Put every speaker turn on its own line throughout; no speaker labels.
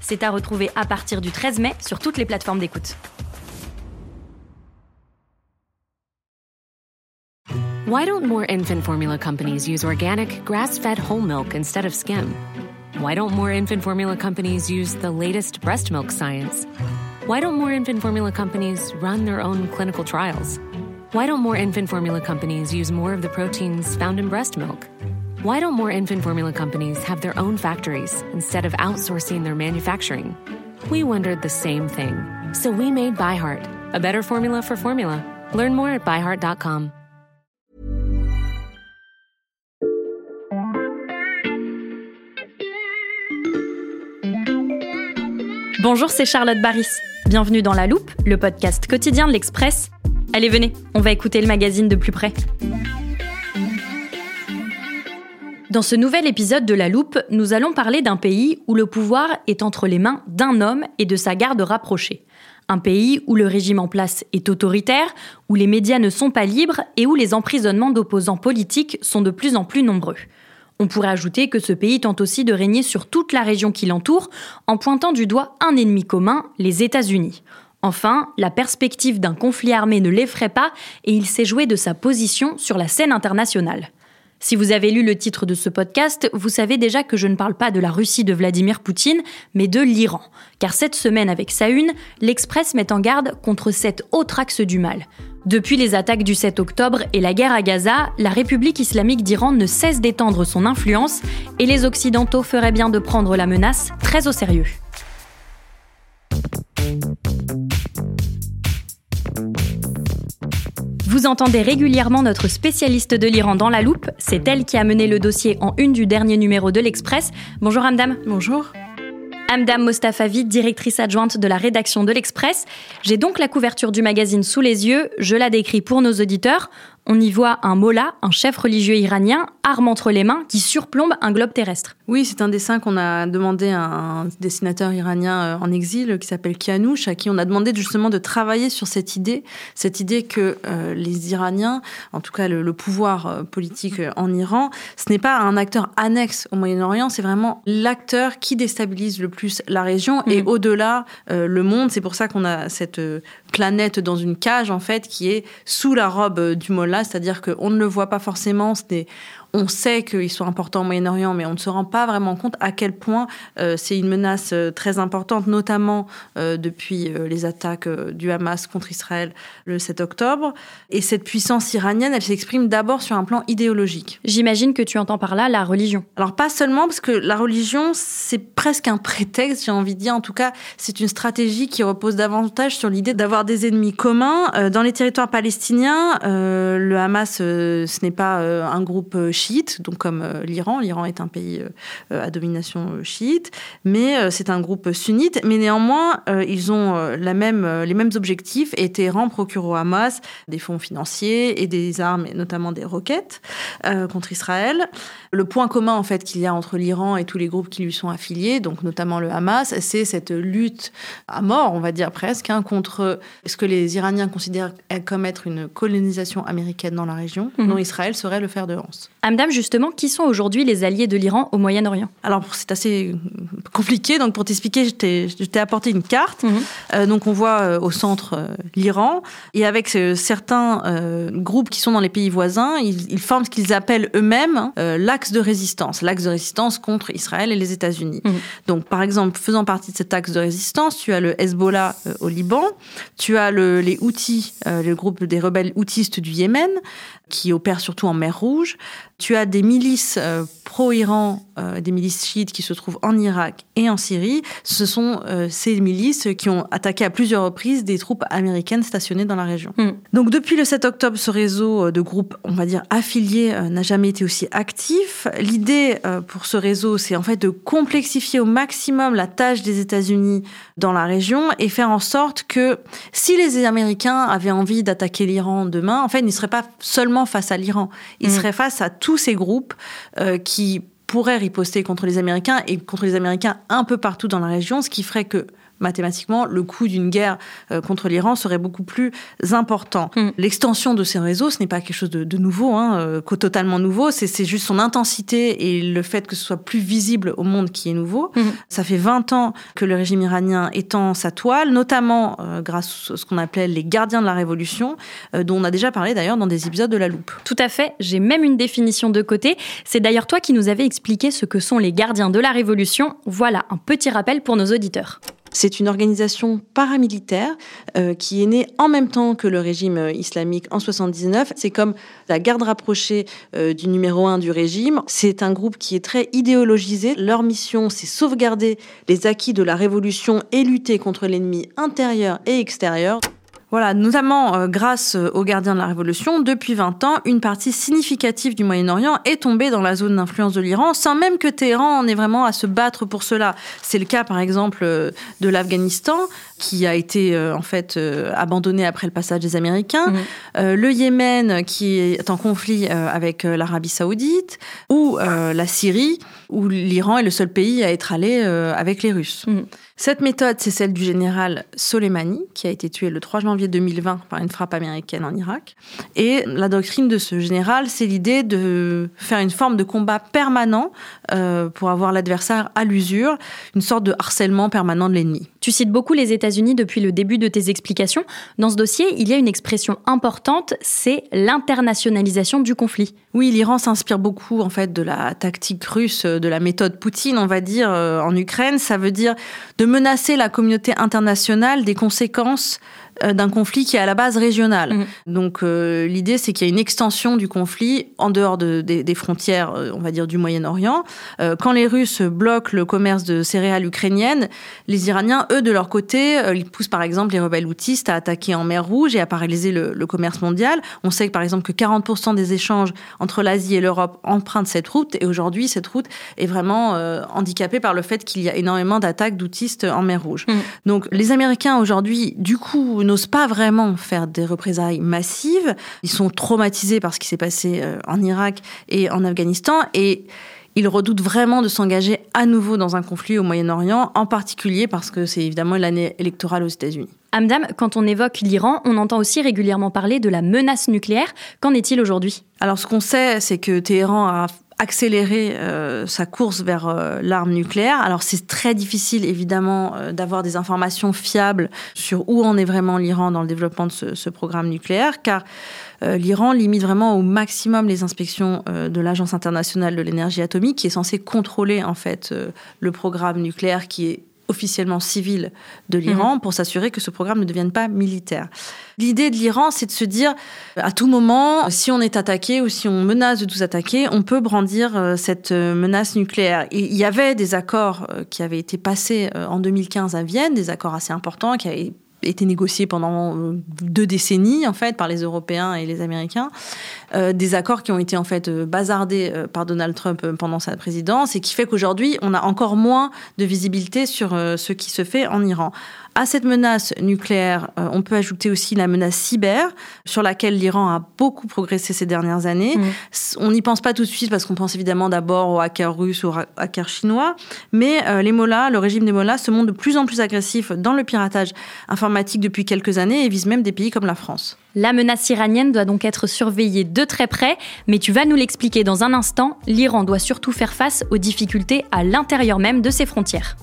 C'est à retrouver à partir du 13 mai sur toutes les plateformes d'écoute.
Why don't more infant formula companies use organic, grass fed whole milk instead of skim? Why don't more infant formula companies use the latest breast milk science? Why don't more infant formula companies run their own clinical trials? Why don't more infant formula companies use more of the proteins found in breast milk? Why don't more infant formula companies have their own factories instead of outsourcing their manufacturing? We wondered the same thing. So we made ByHeart, a better formula for formula. Learn more at byheart.com.
Bonjour, c'est Charlotte Baris. Bienvenue dans La Loupe, le podcast quotidien de l'Express. Allez, venez, on va écouter le magazine de plus près. Dans ce nouvel épisode de La Loupe, nous allons parler d'un pays où le pouvoir est entre les mains d'un homme et de sa garde rapprochée. Un pays où le régime en place est autoritaire, où les médias ne sont pas libres et où les emprisonnements d'opposants politiques sont de plus en plus nombreux. On pourrait ajouter que ce pays tente aussi de régner sur toute la région qui l'entoure en pointant du doigt un ennemi commun, les États-Unis. Enfin, la perspective d'un conflit armé ne l'effraie pas et il s'est joué de sa position sur la scène internationale. Si vous avez lu le titre de ce podcast, vous savez déjà que je ne parle pas de la Russie de Vladimir Poutine, mais de l'Iran. Car cette semaine, avec sa l'Express met en garde contre cet autre axe du mal. Depuis les attaques du 7 octobre et la guerre à Gaza, la République islamique d'Iran ne cesse d'étendre son influence et les Occidentaux feraient bien de prendre la menace très au sérieux. Vous entendez régulièrement notre spécialiste de l'Iran dans la loupe. C'est elle qui a mené le dossier en une du dernier numéro de l'Express. Bonjour Hamdam.
Bonjour.
Amdam Mostafavi, directrice adjointe de la rédaction de l'Express. J'ai donc la couverture du magazine sous les yeux, je la décris pour nos auditeurs. On y voit un mollah, un chef religieux iranien, arme entre les mains, qui surplombe un globe terrestre.
Oui, c'est un dessin qu'on a demandé à un dessinateur iranien euh, en exil qui s'appelle Kianouch, à qui on a demandé justement de travailler sur cette idée, cette idée que euh, les Iraniens, en tout cas le, pouvoir euh, politique en Iran, ce n'est pas un acteur annexe au Moyen-Orient, c'est vraiment l'acteur qui déstabilise le plus la région et mm. au-delà le monde. C'est pour ça qu'on a cette planète dans une cage en fait qui est sous la robe du mollah, c'est-à-dire qu'on ne le voit pas forcément, on sait qu'ils sont importants au Moyen-Orient, mais on ne se rend pas vraiment compte à quel point euh, c'est une menace euh, très importante, notamment euh, depuis les attaques du Hamas contre Israël le 7 octobre. Et cette puissance iranienne, elle s'exprime d'abord sur un plan idéologique.
J'imagine que tu entends par là la religion.
Alors pas seulement, parce que la religion, c'est presque un prétexte, j'ai envie de dire. En tout cas, c'est une stratégie qui repose davantage sur l'idée d'avoir des ennemis communs. Dans les territoires palestiniens, le Hamas, ce n'est pas un groupe chiites, donc comme euh, l'Iran. L'Iran est un pays euh, à domination euh, chiite, mais c'est un groupe sunnite. Mais néanmoins, ils ont la même, les mêmes objectifs et Téhéran procure au Hamas des fonds financiers et des armes, et notamment des roquettes, contre Israël. Le point commun en fait qu'il y a entre l'Iran et tous les groupes qui lui sont affiliés, donc notamment le Hamas, c'est cette lutte à mort, on va dire presque, hein, contre ce que les Iraniens considèrent comme être une colonisation américaine dans la région, mhm. dont Israël serait le fer de lance.
Amdam, justement, qui sont aujourd'hui les alliés de l'Iran au Moyen-Orient?
Alors, c'est assez compliqué. Donc, pour t'expliquer, je t'ai apporté une carte. Mhm. Euh, donc, on voit euh, au centre euh, l'Iran. Et avec certains groupes qui sont dans les pays voisins, ils, forment ce qu'ils appellent eux-mêmes l'axe de résistance. L'axe de résistance contre Israël et les États-Unis. Mhm. Donc, par exemple, faisant partie de cet axe de résistance, tu as le Hezbollah au Liban, tu as le, les Houthis, le groupe des rebelles houtistes du Yémen, qui opèrent surtout en mer Rouge. Tu as des milices euh, pro-Iran euh, des milices chiites qui se trouvent en Irak et en Syrie. Ce sont euh, ces milices qui ont attaqué à plusieurs reprises des troupes américaines stationnées dans la région. Mm. Donc depuis le 7 octobre, ce réseau de groupes, on va dire affiliés, n'a jamais été aussi actif. L'idée pour ce réseau, c'est en fait de complexifier au maximum la tâche des États-Unis dans la région et faire en sorte que si les Américains avaient envie d'attaquer l'Iran demain, en fait, ils ne seraient pas seulement face à l'Iran, ils mm. seraient face à tous ces groupes euh, qui pourraient riposter contre les Américains et contre les Américains un peu partout dans la région, ce qui ferait que mathématiquement, le coût d'une guerre euh, contre l'Iran serait beaucoup plus important. Hmm. L'extension de ces réseaux, ce n'est pas quelque chose de, nouveau, hein, euh, totalement nouveau, c'est juste son intensité et le fait que ce soit plus visible au monde qui est nouveau. Hmm. Ça fait 20 ans que le régime iranien étend sa toile, notamment euh, grâce à ce qu'on appelait les gardiens de la révolution, dont on a déjà parlé d'ailleurs dans des épisodes de La Loupe.
Tout à fait, j'ai même une définition de côté. C'est d'ailleurs toi qui nous avais expliqué ce que sont les gardiens de la révolution. Voilà un petit rappel pour nos auditeurs.
C'est une organisation paramilitaire euh, qui est née en même temps que le régime euh, islamique en 79. C'est comme la garde rapprochée euh, du numéro un du régime. C'est un groupe qui est très idéologisé. Leur mission, c'est sauvegarder les acquis de la révolution et lutter contre l'ennemi intérieur et extérieur. Voilà, notamment euh, grâce euh, aux gardiens de la Révolution, depuis 20 ans, une partie significative du Moyen-Orient est tombée dans la zone d'influence de l'Iran, sans même que Téhéran en ait vraiment à se battre pour cela. C'est le cas, par exemple, euh, de l'Afghanistan, qui a été en fait abandonné après le passage des Américains, mmh. le Yémen, qui est en conflit avec l'Arabie saoudite, ou la Syrie, où l'Iran est le seul pays à être allé avec les Russes. Mmh. Cette méthode, c'est celle du général Soleimani, qui a été tué le 3 janvier 2020 par une frappe américaine en Irak. Et la doctrine de ce général, c'est l'idée de faire une forme de combat permanent euh, pour avoir l'adversaire à l'usure, une sorte de harcèlement permanent de l'ennemi.
Tu cites beaucoup les États-Unis depuis le début de tes explications. Dans ce dossier, il y a une expression importante, c'est l'internationalisation du conflit.
Oui, l'Iran s'inspire beaucoup en fait de la tactique russe, de la méthode Poutine, on va dire, euh, en Ukraine. Ça veut dire de menacer la communauté internationale des conséquences d'un conflit qui est à la base régional. Mhm. Donc euh, l'idée, c'est qu'il y a une extension du conflit en dehors des frontières, euh, on va dire, du Moyen-Orient. quand les Russes bloquent le commerce de céréales ukrainiennes, les Iraniens, eux, de leur côté, ils poussent par exemple les rebelles houthis à attaquer en mer Rouge et à paralyser le, le commerce mondial. On sait que par exemple que 40% des échanges entre l'Asie et l'Europe empruntent cette route et aujourd'hui, cette route est vraiment handicapée par le fait qu'il y a énormément d'attaques d'outistes en mer Rouge. Mhm. Donc les Américains aujourd'hui, du coup, n'osent pas vraiment faire des représailles massives. Ils sont traumatisés par ce qui s'est passé euh, en Irak et en Afghanistan et ils redoutent vraiment de s'engager à nouveau dans un conflit au Moyen-Orient, en particulier parce que c'est évidemment l'année électorale aux États-Unis.
Amdam, quand on évoque l'Iran, on entend aussi régulièrement parler de la menace nucléaire. Qu'en est-il aujourd'hui?
Alors ce qu'on sait, c'est que Téhéran a accélérer euh, sa course vers euh, l'arme nucléaire. Alors c'est très difficile évidemment euh, d'avoir des informations fiables sur où en est vraiment l'Iran dans le développement de ce, ce programme nucléaire, car l'Iran limite vraiment au maximum les inspections de l'Agence internationale de l'énergie atomique, qui est censée contrôler en fait le programme nucléaire qui est officiellement civil de l'Iran mhm. pour s'assurer que ce programme ne devienne pas militaire. L'idée de l'Iran, c'est de se dire, à tout moment, si on est attaqué ou si on menace de nous attaquer, on peut brandir euh, cette euh, menace nucléaire. il y avait des accords euh, qui avaient été passés en 2015 à Vienne, des accords assez importants qui avaient été négociés pendant deux décennies en fait par les Européens et les Américains, des accords qui ont été en fait bazardés par Donald Trump pendant sa présidence et qui fait qu'aujourd'hui on a encore moins de visibilité sur ce qui se fait en Iran. À cette menace nucléaire, euh, on peut ajouter aussi la menace cyber, sur laquelle l'Iran a beaucoup progressé ces dernières années. Mm. On n'y pense pas tout de suite parce qu'on pense évidemment d'abord aux hackers russes ou aux hackers chinois, mais euh, les Mollahs, le régime des Mollahs se montre de plus en plus agressif dans le piratage informatique depuis quelques années et vise même des pays comme la France.
La menace iranienne doit donc être surveillée de très près, mais tu vas nous l'expliquer dans un instant, l'Iran doit surtout faire face aux difficultés à l'intérieur même de ses frontières.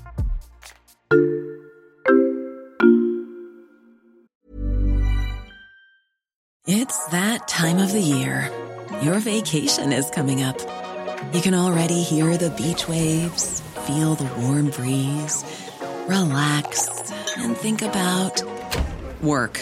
It's that time of the year. Your vacation is coming up. You can already hear the beach waves, feel the warm breeze, relax, and think about work.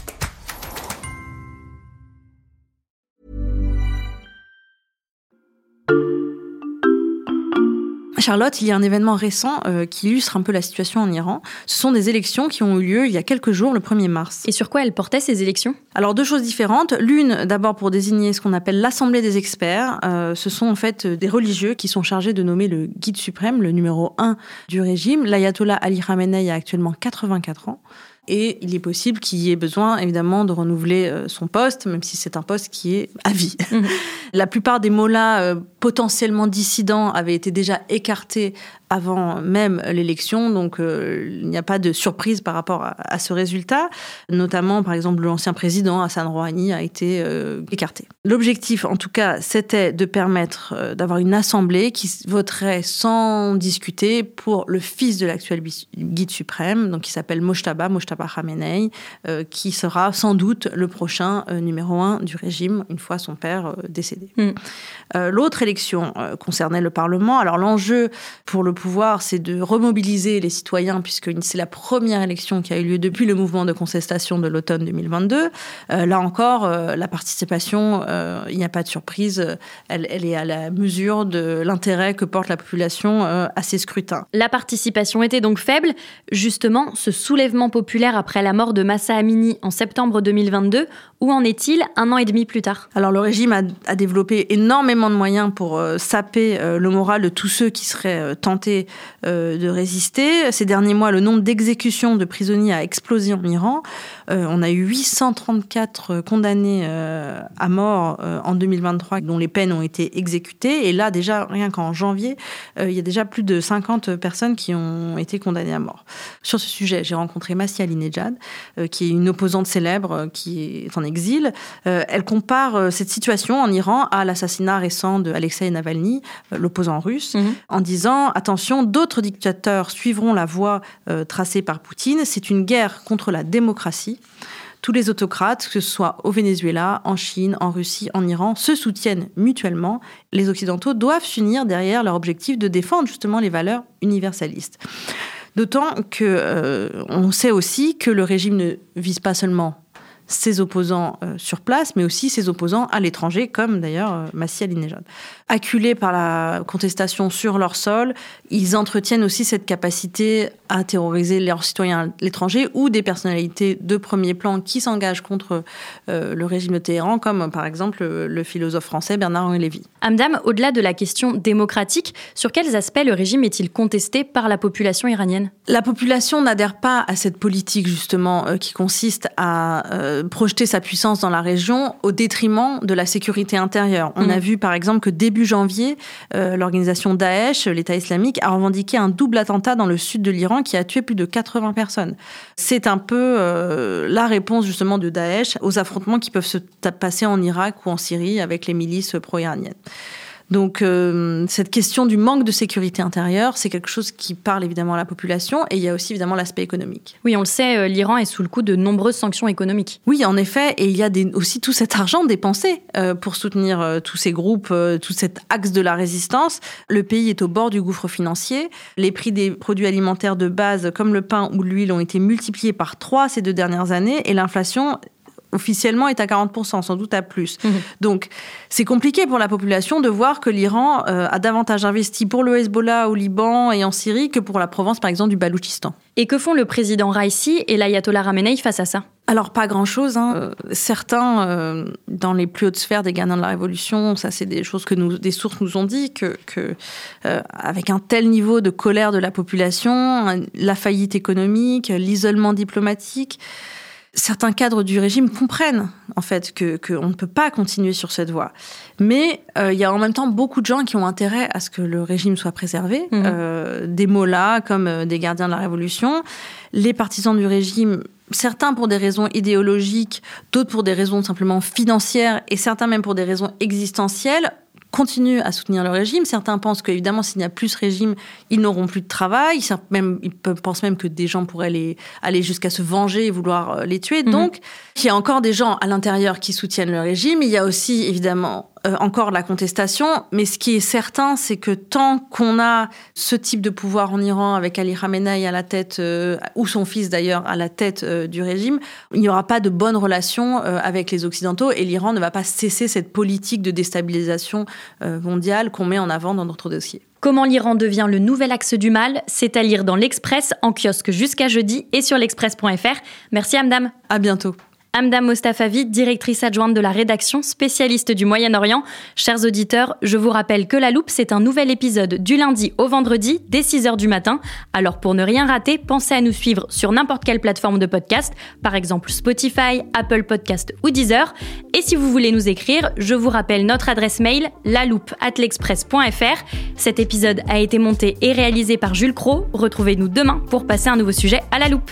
Charlotte, il y a un événement récent euh, qui illustre un peu la situation en Iran. Ce sont des élections qui ont eu lieu il y a quelques jours, le 1er mars.
Et sur quoi elles portaient ces élections?
Alors deux choses différentes. L'une, d'abord pour désigner ce qu'on appelle l'Assemblée des experts. Euh, ce sont en fait des religieux qui sont chargés de nommer le guide suprême, le numéro 1 du régime. L'ayatollah Ali Khamenei a actuellement 84 ans. Et il est possible qu'il y ait besoin, évidemment, de renouveler euh, son poste, même si c'est un poste qui est à vie. Mhm. La plupart des mots-là euh, potentiellement dissidents avaient été déjà écartés avant même l'élection, donc euh, il n'y a pas de surprise par rapport à, ce résultat. Notamment, par exemple, l'ancien président Hassan Rouhani a été écarté. L'objectif, en tout cas, c'était de permettre d'avoir une assemblée qui voterait sans discuter pour le fils de l'actuel guide suprême, donc qui s'appelle Moshtaba, Moshtaba Khamenei, euh, qui sera sans doute le prochain euh, numéro un du régime une fois son père euh, décédé. Mm. L'autre élection concernait le Parlement. Alors l'enjeu pour le pouvoir, c'est de remobiliser les citoyens, puisque c'est la première élection qui a eu lieu depuis le mouvement de contestation de l'automne 2022. là encore, la participation, il n'y a pas de surprise, elle, elle, est à la mesure de l'intérêt que porte la population à ces scrutins.
La participation était donc faible. Justement, ce soulèvement populaire après la mort de Massa Amini en septembre 2022 Où en est-il un an et demi plus tard?
Alors le régime a, développé énormément de moyens pour euh, saper euh, le moral de tous ceux qui seraient euh, tentés de résister. Ces derniers mois, le nombre d'exécutions de prisonniers a explosé en Iran. on a eu 834 condamnés à mort en 2023 dont les peines ont été exécutées. Et là, déjà, rien qu'en janvier, il y a déjà plus de 50 personnes qui ont été condamnées à mort. Sur ce sujet, j'ai rencontré Massia Alinejad, qui est une opposante célèbre, qui est en exil. Euh, elle compare euh, cette situation en Iran à l'assassinat récent de Alexei Navalny, euh, l'opposant russe, mhm. en disant attention, d'autres dictateurs suivront la voie tracée par Poutine. C'est une guerre contre la démocratie. Tous les autocrates, que ce soit au Venezuela, en Chine, en Russie, en Iran, se soutiennent mutuellement. Les Occidentaux doivent s'unir derrière leur objectif de défendre justement les valeurs universalistes. D'autant que on sait aussi que le régime ne vise pas seulement ses opposants euh, sur place, mais aussi ses opposants à l'étranger, comme d'ailleurs euh, Massi Alinejad. Acculés par la contestation sur leur sol, ils entretiennent aussi cette capacité à terroriser leurs citoyens à l'étranger ou des personnalités de premier plan qui s'engagent contre euh, le régime de Téhéran, comme par exemple le philosophe français Bernard-Henri Lévy.
Amdam, au-delà de la question démocratique, sur quels aspects le régime est-il contesté par la population iranienne?
La population n'adhère pas à cette politique justement qui consiste à projeter sa puissance dans la région au détriment de la sécurité intérieure. On a mm. vu par exemple que début janvier, euh, l'organisation Daesh, l'État islamique, a revendiqué un double attentat dans le sud de l'Iran qui a tué plus de 80 personnes. C'est un peu euh, la réponse justement de Daesh aux affrontements qui peuvent se passer en Irak ou en Syrie avec les milices pro-iraniennes. Donc euh, cette question du manque de sécurité intérieure, c'est quelque chose qui parle évidemment à la population et il y a aussi évidemment l'aspect économique.
Oui, on le sait, euh, l'Iran est sous le coup de nombreuses sanctions économiques.
Oui, en effet, et il y a aussi tout cet argent dépensé euh, pour soutenir tous ces groupes, tout cet axe de la résistance. Le pays est au bord du gouffre financier. Les prix des produits alimentaires de base comme le pain ou l'huile ont été multipliés par trois ces deux dernières années et l'inflation officiellement est à 40%, sans doute à plus. Mhm. Donc c'est compliqué pour la population de voir que l'Iran euh, a davantage investi pour le Hezbollah au Liban et en Syrie que pour la Provence, par exemple, du Baloutchistan.
Et que font le président Raisi et l'ayatollah Ramenei face à ça?
Alors pas grand-chose. Hein. Euh, certains, euh, dans les plus hautes sphères des gardiens de la Révolution, ça c'est des choses que nous, des sources nous ont dit, que, que avec un tel niveau de colère de la population, la faillite économique, l'isolement diplomatique, certains cadres du régime comprennent en fait que qu'on ne peut pas continuer sur cette voie. Mais euh, il y a en même temps beaucoup de gens qui ont intérêt à ce que le régime soit préservé. Mhm. Euh, des mollahs comme euh, des gardiens de la révolution, les partisans du régime. Certains pour des raisons idéologiques, d'autres pour des raisons simplement financières et certains même pour des raisons existentielles continuent à soutenir le régime. Certains pensent qu'évidemment, s'il n'y a plus régime, ils n'auront plus de travail. Même, ils pensent même que des gens pourraient les, aller jusqu'à se venger et vouloir euh, les tuer. Mhm. Donc, il y a encore des gens à l'intérieur qui soutiennent le régime. Il y a aussi, évidemment, euh, encore la contestation, mais ce qui est certain, c'est que tant qu'on a ce type de pouvoir en Iran avec Ali Khamenei à la tête, euh, ou son fils d'ailleurs à la tête euh, du régime, il n'y aura pas de bonnes relations avec les Occidentaux et l'Iran ne va pas cesser cette politique de déstabilisation mondiale qu'on met en avant dans notre dossier.
Comment l'Iran devient le nouvel axe du mal, c'est à lire dans l'Express, en kiosque jusqu'à jeudi et sur l'express.fr. Merci Amdam.
À bientôt.
Amdam Mostafavi, directrice adjointe de la rédaction, spécialiste du Moyen-Orient. Chers auditeurs, je vous rappelle que La Loupe, c'est un nouvel épisode du lundi au vendredi dès 6h du matin. Alors pour ne rien rater, pensez à nous suivre sur n'importe quelle plateforme de podcast, par exemple Spotify, Apple Podcast ou Deezer. Et si vous voulez nous écrire, je vous rappelle notre adresse mail laloupe@l'express.fr. Cet épisode a été monté et réalisé par Jules Cro. Retrouvez-nous demain pour passer un nouveau sujet à la loupe.